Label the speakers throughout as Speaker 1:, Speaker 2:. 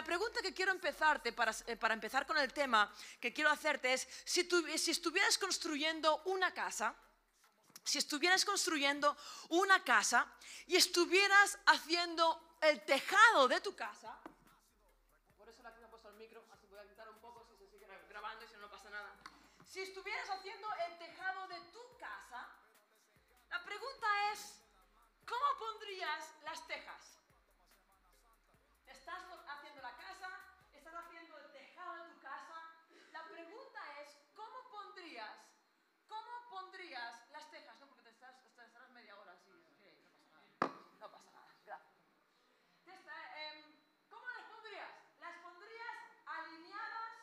Speaker 1: la pregunta que quiero empezarte, para, eh, para empezar con el tema que quiero hacerte es, si, tú, si estuvieras construyendo una casa, si estuvieras construyendo una casa y estuvieras haciendo el tejado de tu casa, por eso la que me ha puesto el micro, así voy a quitar un poco si se sigue grabando y si no, no pasa nada. Si estuvieras haciendo el tejado de tu casa, la pregunta es, ¿cómo pondrías las tejas? Estás haciendo la casa, estás haciendo el tejado de tu casa. La pregunta es, ¿cómo pondrías, cómo pondrías las tejas? No, porque te estás, te estarás media hora así. ok, no pasa nada. No pasa nada, gracias. Te está- em, ¿Cómo las pondrías? ¿Las pondrías alineadas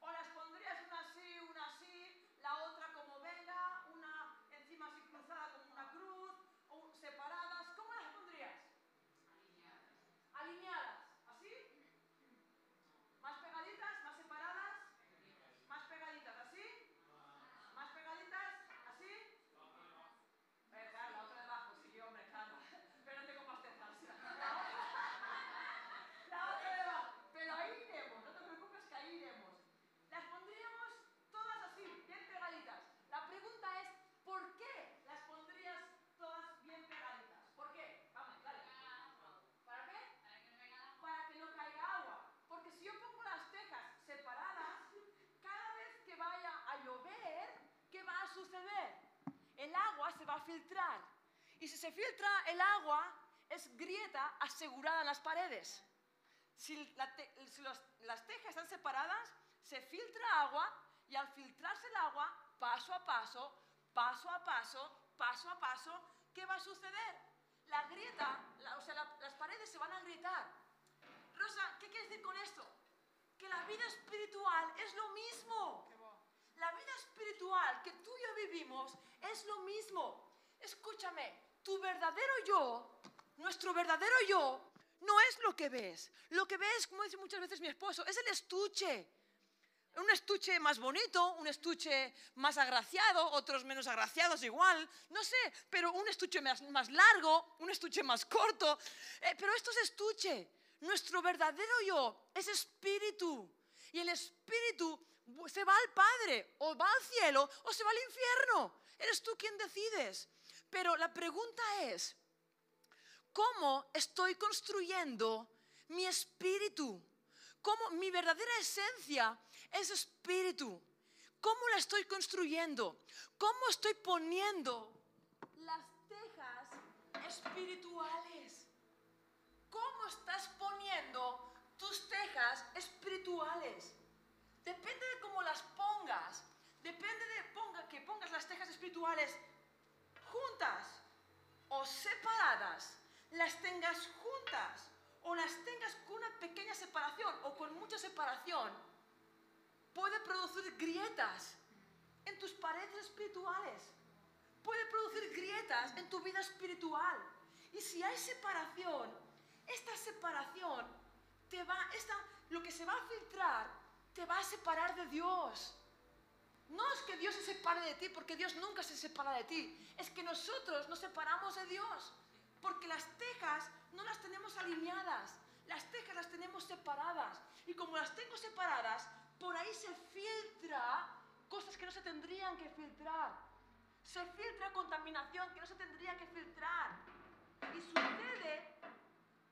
Speaker 1: o las pondrías una así, una así, la otra como venga, una encima así cruzada como una cruz, o separadas? ¿Cómo las pondrías? Alineadas. ¿Así? ¿Más pegaditas? ¿Más separadas? ¿Más pegaditas? ¿Así? ¿Más pegaditas? ¿Así? Eh, claro, la otra debajo, sí, hombre, claro. Pero no tengo más tejas. La otra debajo. Pero ahí iremos, no te preocupes que ahí iremos. Las pondríamos todas así, bien pegaditas. La pregunta es, ¿por qué las pondrías todas bien pegaditas? ¿Por qué? Vamos, dale. ¿Para qué? Para que no caiga agua. Porque si yo pongo las tejas separadas, cada vez que vaya a llover, ¿qué va a suceder? El agua se va a filtrar. Y si se filtra el agua, es grieta asegurada en las paredes. Si, la te- si los- las tejas están separadas, se filtra agua y al filtrarse el agua, paso a paso, paso a paso, paso a paso, ¿qué va a suceder? La grieta, la- o sea, la- las paredes se van a agrietar. Rosa, ¿qué quieres decir con esto? Que la vida espiritual es lo mismo. La vida espiritual que tú y yo vivimos es lo mismo. Escúchame, tu verdadero yo, nuestro verdadero yo, no es lo que ves. Lo que ves, como dice muchas veces mi esposo, es el estuche. Un estuche más bonito, un estuche más agraciado, otros menos agraciados igual, no sé, pero un estuche más, largo, un estuche más corto. Eh, pero esto es estuche. Nuestro verdadero yo es espíritu. Y el espíritu se va al Padre, o va al cielo, o se va al infierno. Eres tú quien decides. Pero la pregunta es, ¿cómo estoy construyendo mi espíritu? ¿Cómo mi verdadera esencia es espíritu? ¿Cómo la estoy construyendo? ¿Cómo estoy poniendo las tejas espirituales? ¿Cómo estás poniendo tus tejas espirituales? Depende de cómo las pongas. Depende de ponga, que pongas las tejas espirituales juntas o separadas, las tengas juntas o las tengas con una pequeña separación o con mucha separación, puede producir grietas en tus paredes espirituales. Puede producir grietas en tu vida espiritual. Y si hay separación, esta separación te va, esta, lo que se va a filtrar, te va a separar de Dios. No es que Dios se separe de ti, porque Dios nunca se separa de ti. Es que nosotros nos separamos de Dios. Porque las tejas no las tenemos alineadas. Las tejas las tenemos separadas. Y como las tengo separadas, por ahí se filtra cosas que no se tendrían que filtrar. Se filtra contaminación que no se tendría que filtrar. Y sucede,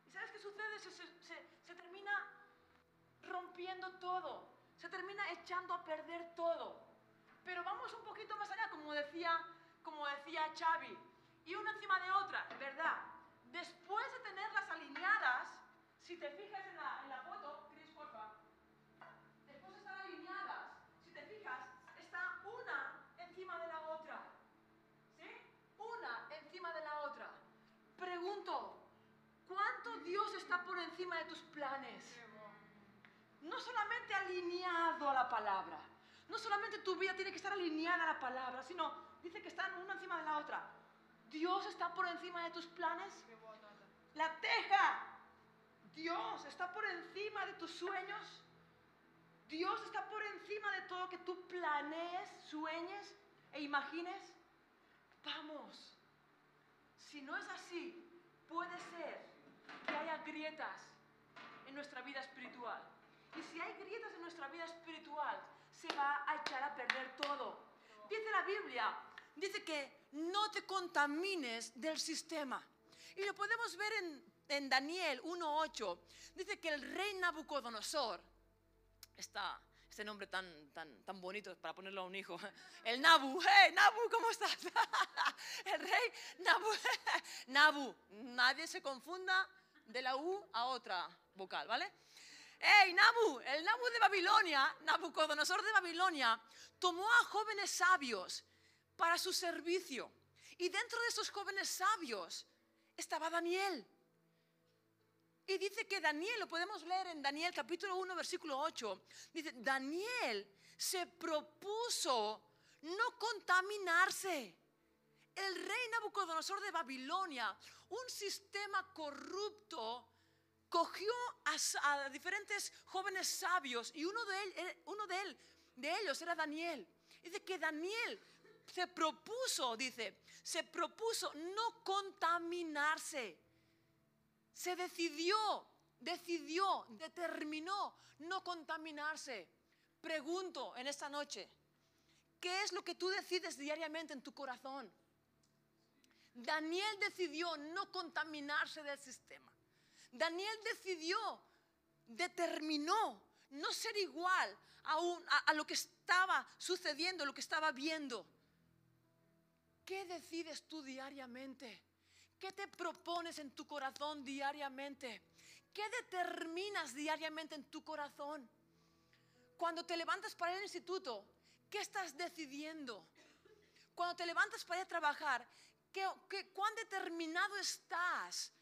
Speaker 1: ¿y sabes qué sucede? Se, se- termina rompiendo todo. Se termina echando a perder todo. Pero vamos un poquito más allá, como decía, como decía Xavi, y una encima de otra, ¿verdad? Después de tenerlas alineadas, si te fijas en la, en la foto, Chris, porfa, después de estar alineadas, si te fijas, está una encima de la otra. ¿Sí? Una encima de la otra. Pregunto, ¿cuánto Dios está por encima de tus planes? no solamente alineado a la palabra, no solamente tu vida tiene que estar alineada a la palabra, sino dice que están una encima de la otra. Dios está por encima de tus planes. La teja. Dios está por encima de tus sueños. Dios está por encima de todo que tú planees, sueñes e imagines. Vamos. Si no es así, puede ser que haya grietas en nuestra vida espiritual. Y si hay grietas en nuestra vida espiritual, se va a echar a perder todo. Dice la Biblia, dice que no te contamines del sistema. Y lo podemos ver en, en Daniel 1.8. Dice que el rey Nabucodonosor, está este nombre tan, tan, tan bonito para ponerlo a un hijo. El Nabu, hey Nabu, ¿cómo estás? El rey Nabu, Nabu, nadie se confunda de la U a otra vocal, ¿vale? ¡Hey, Nabu! El Nabu de Babilonia, Nabucodonosor de Babilonia, tomó a jóvenes sabios para su servicio. Y dentro de esos jóvenes sabios estaba Daniel. Y dice que Daniel, lo podemos leer en Daniel capítulo 1, versículo 8, dice, Daniel se propuso no contaminarse. El rey Nabucodonosor de Babilonia, un sistema corrupto, cogió a, diferentes jóvenes sabios y uno de, él, eh, uno de, él, de ellos era Daniel. Dice que Daniel se propuso, dice, se propuso no contaminarse se decidió, decidió, determinó no contaminarse. Pregunto en esta noche, ¿qué es lo que tú decides diariamente en tu corazón? Daniel decidió no contaminarse del sistema. Daniel decidió, determinó no ser igual a, a, lo que estaba sucediendo, lo que estaba viendo. ¿Qué decides tú diariamente? ¿Qué te propones en tu corazón diariamente? ¿Qué determinas diariamente en tu corazón? Cuando te levantas para ir al instituto, ¿qué estás decidiendo? Cuando te levantas para ir a trabajar, ¿qué, cuán determinado estás?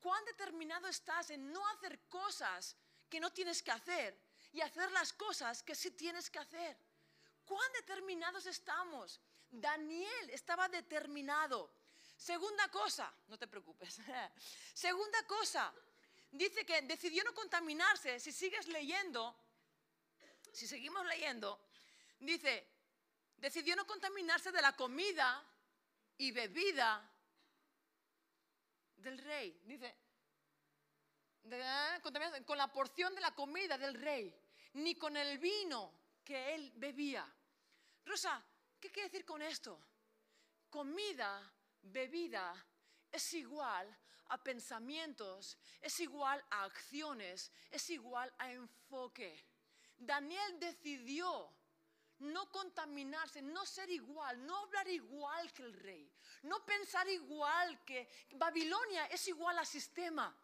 Speaker 1: ¿Cuán determinado estás en no hacer cosas que no tienes que hacer y hacer las cosas que sí tienes que hacer? ¿Cuán determinados estamos? Daniel estaba determinado. Segunda cosa, no te preocupes. Segunda cosa, dice que decidió no contaminarse. Si sigues leyendo, si seguimos leyendo, dice, decidió no contaminarse de la comida y bebida del rey. Dice, con la porción de la comida del rey, ni con el vino que él bebía. Rosa, ¿qué quiere decir con esto? Comida bebida es igual a pensamientos, es igual a acciones, es igual a enfoque. Daniel decidió no contaminarse, no ser igual, no hablar igual que el rey, no pensar igual que Babilonia es igual a sistema.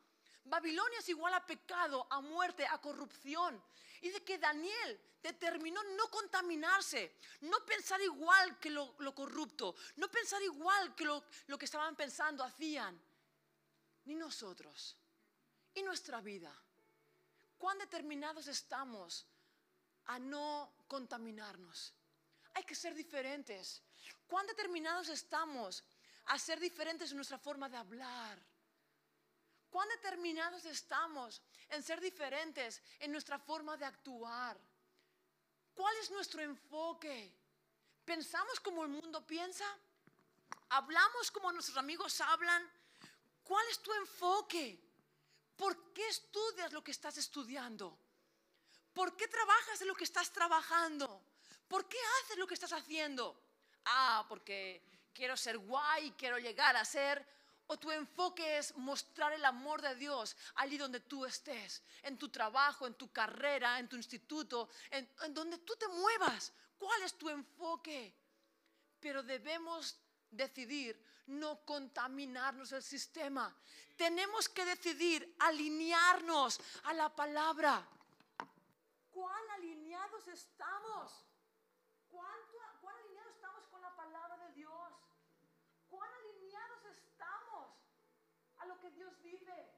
Speaker 1: Babilonia es igual a pecado, a muerte, a corrupción. Y de que Daniel determinó no contaminarse, no pensar igual que lo, corrupto, no pensar igual que lo, lo que estaban pensando, hacían. Ni nosotros. Y nuestra vida. ¿Cuán determinados estamos a no contaminarnos? Hay que ser diferentes. ¿Cuán determinados estamos a ser diferentes en nuestra forma de hablar? ¿Cuán determinados estamos en ser diferentes en nuestra forma de actuar? ¿Cuál es nuestro enfoque? ¿Pensamos como el mundo piensa? ¿Hablamos como nuestros amigos hablan? ¿Cuál es tu enfoque? ¿Por qué estudias lo que estás estudiando? ¿Por qué trabajas en lo que estás trabajando? ¿Por qué haces lo que estás haciendo? Ah, porque quiero ser guay, quiero llegar a ser ¿O tu enfoque es mostrar el amor de Dios allí donde tú estés? En tu trabajo, en tu carrera, en tu instituto, en, donde tú te muevas. ¿Cuál es tu enfoque? Pero debemos decidir no contaminarnos el sistema. Tenemos que decidir alinearnos a la palabra. ¿Cuán alineados estamos? que Dios dice?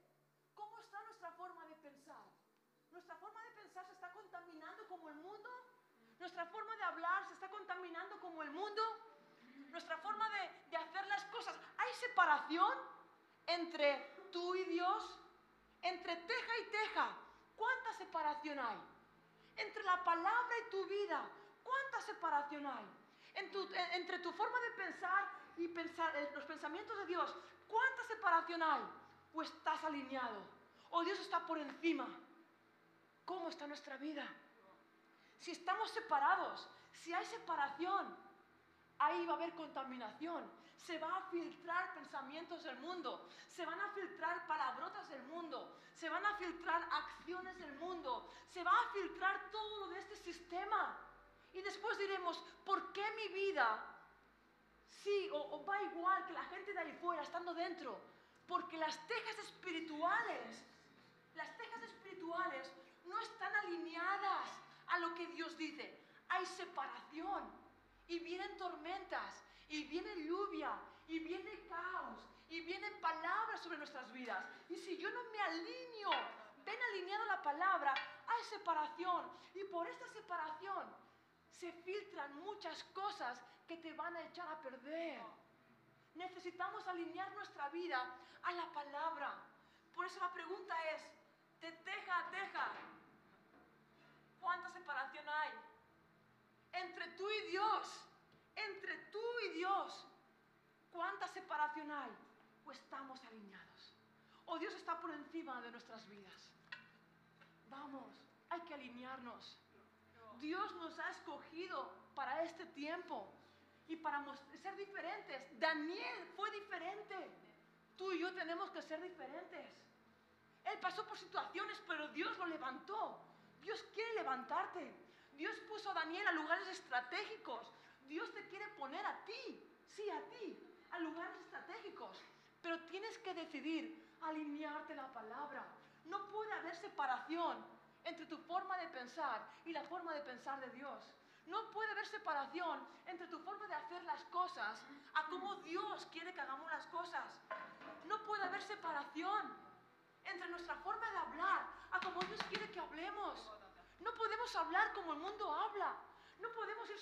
Speaker 1: ¿Cómo está nuestra forma de pensar? ¿Nuestra forma de pensar se está contaminando como el mundo? ¿Nuestra forma de hablar se está contaminando como el mundo? ¿Nuestra forma de, de hacer las cosas? ¿Hay separación entre tú y Dios? ¿Entre teja y teja? ¿Cuánta separación hay? Entre la palabra y tu vida, ¿cuánta separación hay? entre tu forma de pensar y pensar, los pensamientos de Dios, ¿Cuánta separación hay? Pues estás alineado. O Dios está por encima cómo está nuestra vida. Si estamos separados, si hay separación, ahí va a haber contaminación. Se van a filtrar pensamientos del mundo, se van a filtrar palabrotas del mundo, se van a filtrar acciones del mundo, se va a filtrar todo de este sistema. Y después diremos, ¿por qué mi vida sí o, va igual que la gente de ahí fuera estando dentro? Porque las tejas espirituales, las tejas espirituales no están alineadas a lo que Dios dice. Hay separación y vienen tormentas y viene lluvia y viene caos y vienen palabras sobre nuestras vidas. Y si yo no me alineo, ven alineado la palabra, hay separación. Y por esta separación se filtran muchas cosas que te van a echar a perder. Necesitamos alinear nuestra vida a la palabra. Por eso la pregunta es, de teja teja, ¿cuánta separación hay? Entre tú y Dios, entre tú y Dios, ¿cuánta separación hay? Pues estamos alineados. O Dios está por encima de nuestras vidas. Vamos, hay que alinearnos. Dios nos ha escogido para este tiempo y para ser diferentes. Daniel fue diferente. Tú y yo tenemos que ser diferentes. Él pasó por situaciones, pero Dios lo levantó. Dios quiere levantarte. Dios puso a Daniel a lugares estratégicos. Dios te quiere poner a ti, sí, a ti, a lugares estratégicos. Pero tienes que decidir alinearte la palabra. No puede haber separación entre tu forma de pensar y la forma de pensar de Dios. No puede haber separación entre tu forma de hacer las cosas a cómo Dios quiere que hagamos las cosas. No puede haber separación entre nuestra forma de hablar a cómo Dios quiere que hablemos. No podemos hablar como el mundo habla.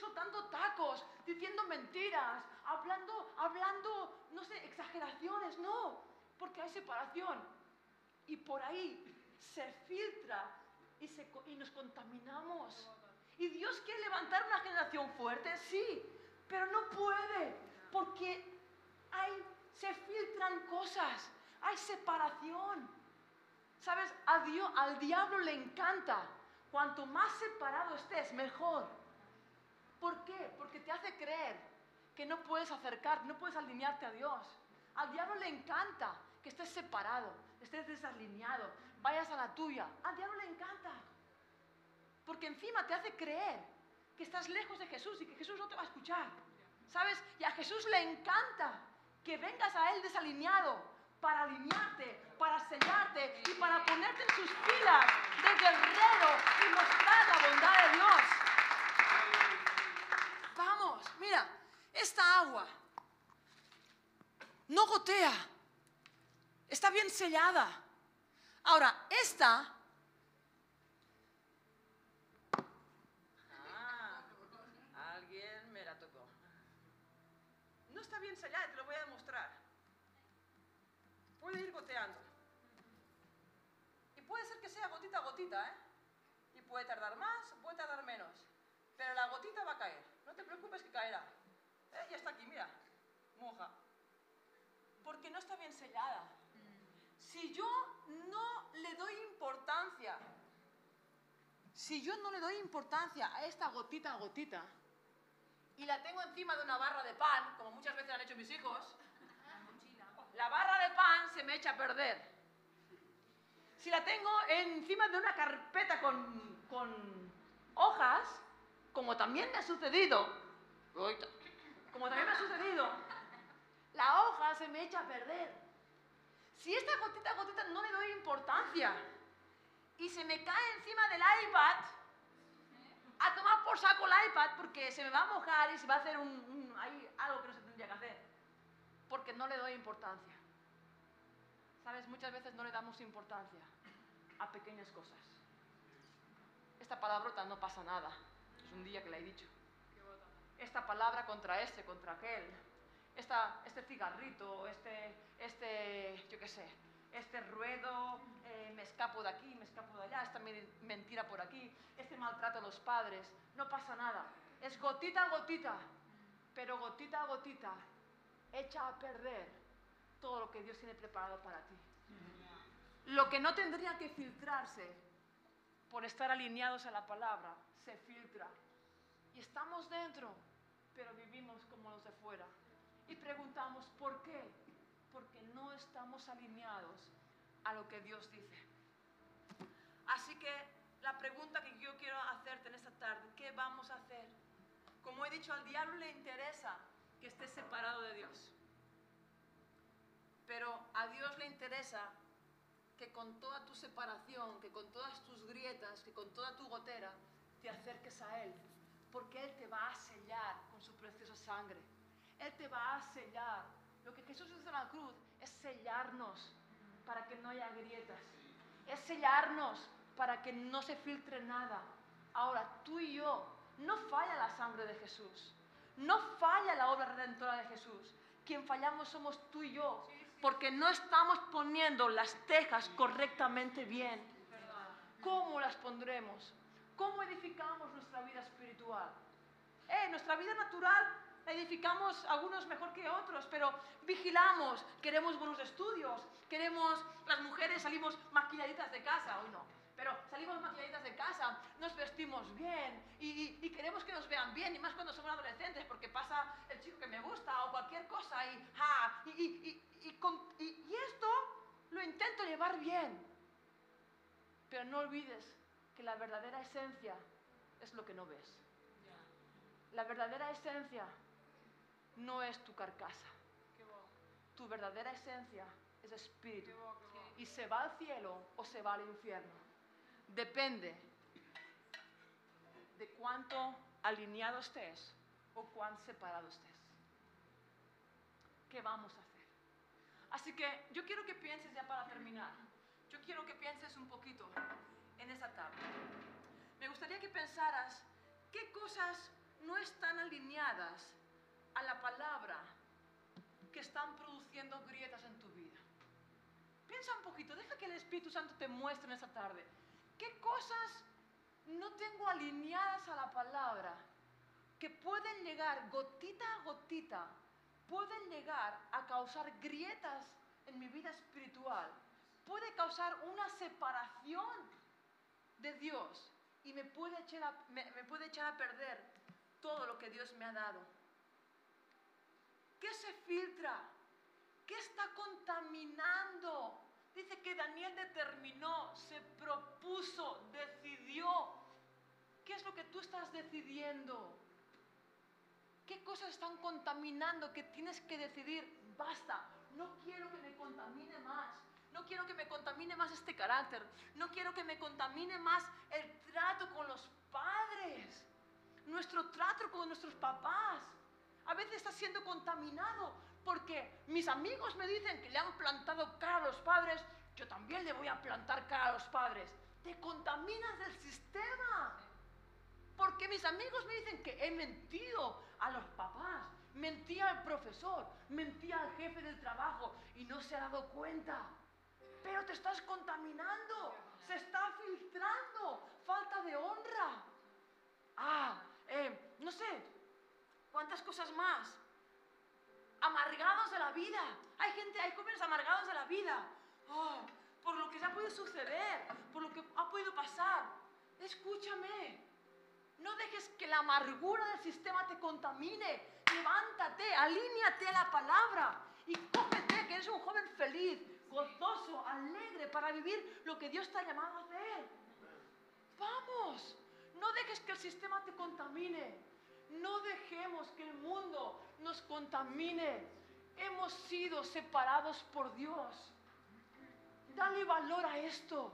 Speaker 1: Soltando tacos, diciendo mentiras, hablando, hablando, no sé, exageraciones, no, porque hay separación. Y por ahí se filtra y, y nos contaminamos. ¿Y Dios quiere levantar una generación fuerte? Sí, pero no puede, porque hay, se filtran cosas, hay separación. ¿Sabes? A Dios, al diablo le encanta. Cuanto más separado estés, mejor. ¿Por qué? Porque te hace creer que no puedes acercar, no puedes alinearte a Dios. Al diablo le encanta que estés separado, estés desalineado, vayas a la tuya. Al diablo le encanta. Porque encima te hace creer que estás lejos de Jesús y que Jesús no te va a escuchar. ¿Sabes? Y a Jesús le encanta que vengas a Él desalineado para alinearte, para sellarte y para ponerte en sus filas de guerrero y mostrar la bondad de Dios. Mira, esta agua no gotea, está bien sellada. Ahora, esta bien sellada, te lo voy a demostrar. Puede ir goteando. Y puede ser que sea gotita a gotita, ¿eh? Y puede tardar más, puede tardar menos. Pero la gotita va a caer. No te preocupes que caerá. ¿Eh? Ya está aquí, mira. Moja. Porque no está bien sellada. Si yo no le doy importancia, si yo no le doy importancia a esta gotita a gotita, y la tengo encima de una barra de pan, como muchas veces han hecho mis hijos, la barra de pan se me echa a perder. Si la tengo encima de una carpeta con, con hojas, como también me ha sucedido, como también me ha sucedido, la hoja se me echa a perder. Si esta gotita gotita no le doy importancia y se me cae encima del iPad, a tomar por saco el iPad porque se me va a mojar y se va a hacer un, algo que no se tendría que hacer. Porque no le doy importancia. ¿Sabes? Muchas veces no le damos importancia a pequeñas cosas. Esta palabrota no pasa nada. Un día que la he dicho. Esta palabra contra este, contra aquel. Esta, este cigarrito, este, este, yo qué sé, este ruedo, eh, me escapo de aquí, me escapo de allá, esta mentira por aquí, este maltrato a los padres, no pasa nada. Es gotita a gotita, pero gotita a gotita echa a perder todo lo que Dios tiene preparado para ti. Lo que no tendría que filtrarse por estar alineados a la palabra, se filtra. Y estamos dentro, pero vivimos como los de fuera. Y preguntamos, ¿por qué? Porque no estamos alineados a lo que Dios dice. Así que la pregunta que yo quiero hacerte en esta tarde, ¿qué vamos a hacer? Como he dicho, al diablo le interesa que estés separado de Dios. Pero a Dios le interesa que con toda tu separación, que con todas tus grietas, que con toda tu gotera, te acerques a Él. Porque Él te va a sellar con su preciosa sangre. Él te va a sellar. Lo que Jesús hizo en la cruz es sellarnos para que no haya grietas. Es sellarnos para que no se filtre nada. Ahora, tú y yo, no falla la sangre de Jesús. No falla la obra redentora de Jesús. Quien fallamos somos tú y yo porque no estamos poniendo las tejas correctamente bien. ¿Cómo las pondremos? ¿Cómo edificamos nuestra vida espiritual? Eh, nuestra vida natural la edificamos algunos mejor que otros, pero vigilamos, queremos buenos estudios, queremos, las mujeres salimos maquilladitas de casa, hoy no, pero salimos maquilladitas de casa, nos vestimos bien y, queremos que nos vean bien, y más cuando somos adolescentes, porque pasa el chico que me gusta o cualquier cosa, y, y, y esto lo intento llevar bien. Pero no olvides que la verdadera esencia es lo que no ves. La verdadera esencia no es tu carcasa. Tu verdadera esencia es espíritu. Y se va al cielo o se va al infierno depende de cuánto alineado estés o cuán separado estés. ¿Qué vamos a hacer? Así que yo quiero que pienses ya para terminar. Yo quiero que pienses un poquito en esa tarde. Me gustaría que pensaras qué cosas no están alineadas a la palabra que están produciendo grietas en tu vida. Piensa un poquito, deja que el Espíritu Santo te muestre en esa tarde ¿Qué cosas no tengo alineadas a la palabra que pueden llegar gotita a gotita, pueden llegar a causar grietas en mi vida espiritual? Puede causar una separación de Dios y me puede echar a, me, puede echar a perder todo lo que Dios me ha dado. ¿Qué se filtra? ¿Qué está contaminando Dice que Daniel determinó, se propuso, decidió. ¿Qué es lo que tú estás decidiendo? ¿Qué cosas están contaminando que tienes que decidir? Basta, no quiero que me contamine más. No quiero que me contamine más este carácter. No quiero que me contamine más el trato con los padres. Nuestro trato con nuestros papás. A veces está siendo contaminado porque mis amigos me dicen que le han plantado cara a los padres, yo también le voy a plantar cara a los padres. Te contaminas del sistema. Porque mis amigos me dicen que he mentido a los papás, mentí al profesor, mentí al jefe del trabajo y no se ha dado cuenta. Pero te estás contaminando, se está filtrando, falta de honra. Ah, eh, no sé, ¿cuántas cosas más? amargados de la vida. Hay gente, hay jóvenes amargados de la vida. Oh, por lo que ya puede suceder, por lo que ha podido pasar. Escúchame. No dejes que la amargura del sistema te contamine. Levántate, alíñate a la palabra y cómete que eres un joven feliz, gozoso, alegre para vivir lo que Dios te ha llamado a hacer. Vamos, no dejes que el sistema te contamine. No dejemos que el mundo nos contamine. Hemos sido separados por Dios. Dale valor a esto.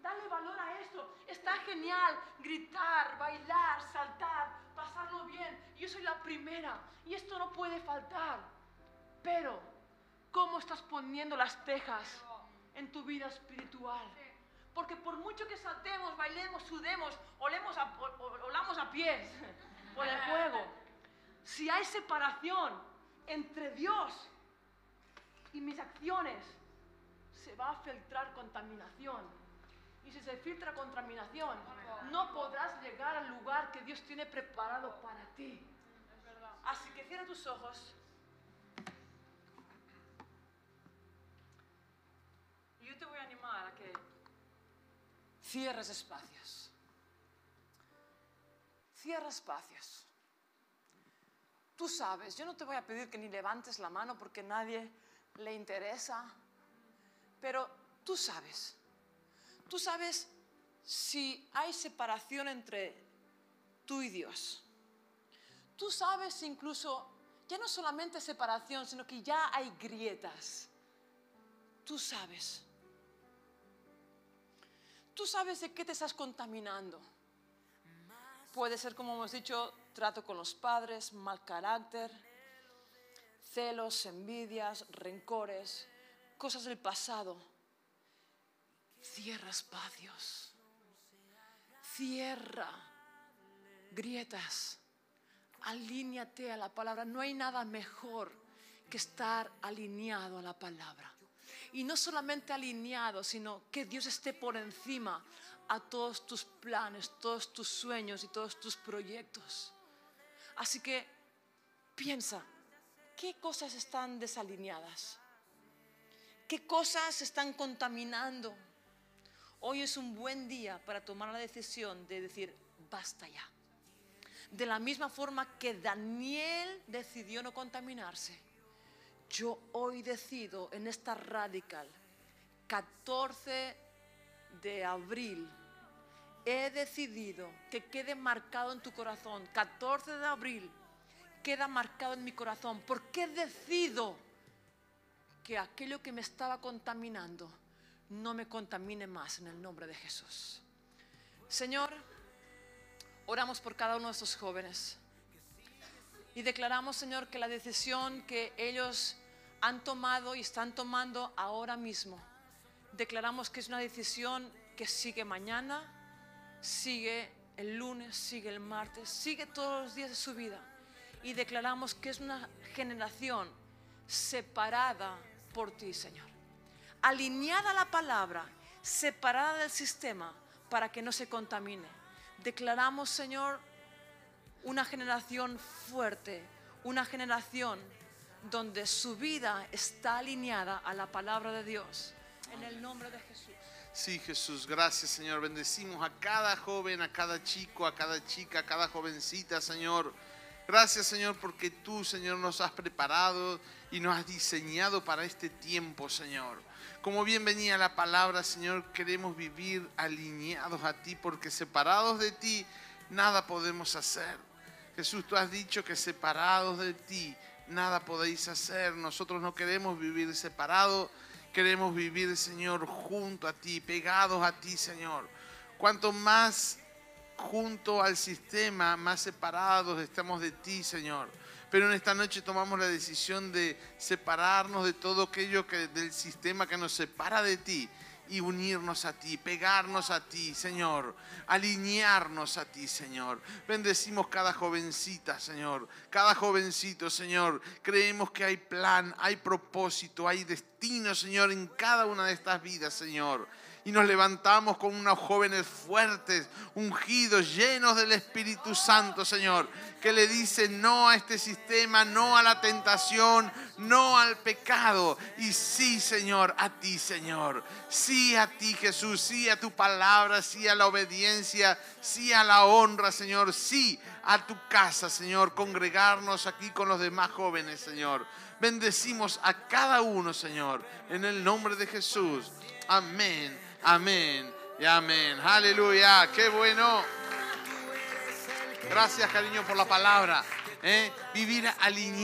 Speaker 1: Dale valor a esto. Está genial gritar, bailar, saltar, pasarlo bien. Yo soy la primera y esto no puede faltar. Pero, ¿cómo estás poniendo las tejas en tu vida espiritual? Porque por mucho que saltemos, bailemos, sudemos, olemos a, olamos a pies, por el fuego. Si hay separación entre Dios y mis acciones, se va a filtrar contaminación. Y si se filtra contaminación, no podrás llegar al lugar que Dios tiene preparado para ti. Así que cierra tus ojos. Te voy a animar a que cierres espacios. Cierra espacios. Tú sabes, yo no te voy a pedir que ni levantes la mano porque nadie le interesa, pero tú sabes. Tú sabes si hay separación entre tú y Dios. Tú sabes incluso, ya no solamente separación, sino que ya hay grietas. Tú sabes. Tú sabes de qué te estás contaminando. Puede ser, como hemos dicho, trato con los padres, mal carácter, celos, envidias, rencores, cosas del pasado. Cierra espacios. Cierra grietas. Alíñate a la palabra. No hay nada mejor que estar alineado a la palabra. Y no solamente alineado, sino que Dios esté por encima a todos tus planes, todos tus sueños y todos tus proyectos. Así que piensa, ¿qué cosas están desalineadas? ¿Qué cosas están contaminando? Hoy es un buen día para tomar la decisión de decir, basta ya. De la misma forma que Daniel decidió no contaminarse, yo hoy decido en esta radical, 14 de abril, he decidido que quede marcado en tu corazón, 14 de abril, queda marcado en mi corazón, porque decido que aquello que me estaba contaminando no me contamine más en el nombre de Jesús. Señor, oramos por cada uno de estos jóvenes y declaramos, Señor, que la decisión que ellos han tomado y están tomando ahora mismo, declaramos que es una decisión que sigue mañana, sigue el lunes, sigue el martes, sigue todos los días de su vida. Y declaramos que es una generación separada por ti, Señor. Alineada a la palabra, separada del sistema para que no se contamine. Declaramos, Señor, una generación fuerte, una generación donde su vida está alineada a la palabra de Dios. En el nombre de Jesús.
Speaker 2: Sí, Jesús, gracias Señor. Bendecimos a cada joven, a cada chico, a cada chica, a cada jovencita, Señor. Gracias Señor porque tú, Señor, nos has preparado y nos has diseñado para este tiempo, Señor. Como bien venía la palabra, Señor, queremos vivir alineados a ti porque separados de ti nada podemos hacer. Jesús, tú has dicho que separados de ti nada podéis hacer. Nosotros no queremos vivir separados Queremos vivir, Señor, junto a ti, pegados a ti, Señor. Cuanto más junto al sistema, más separados estamos de ti, Señor. Pero en esta noche tomamos la decisión de separarnos de todo aquello que del sistema que nos separa de ti y unirnos a ti, pegarnos a ti, Señor, alinearnos a ti, Señor. Bendecimos cada jovencita, Señor, cada jovencito, Señor. Creemos que hay plan, hay propósito, hay destino, Señor, en cada una de estas vidas, Señor y nos levantamos con unos jóvenes fuertes, ungidos, llenos del Espíritu Santo, Señor, que le dicen no a este sistema, no a la tentación, no al pecado. Y sí, Señor, a ti, Señor. Sí a ti, Jesús, sí a tu palabra, sí a la obediencia, sí a la honra, Señor, sí a tu casa, Señor, congregarnos aquí con los demás jóvenes, Señor. Bendecimos a cada uno, Señor, en el nombre de Jesús. Amén. Amén y amén. Aleluya. Qué bueno. Gracias, cariño, por la palabra. ¿eh? Vivir alineado.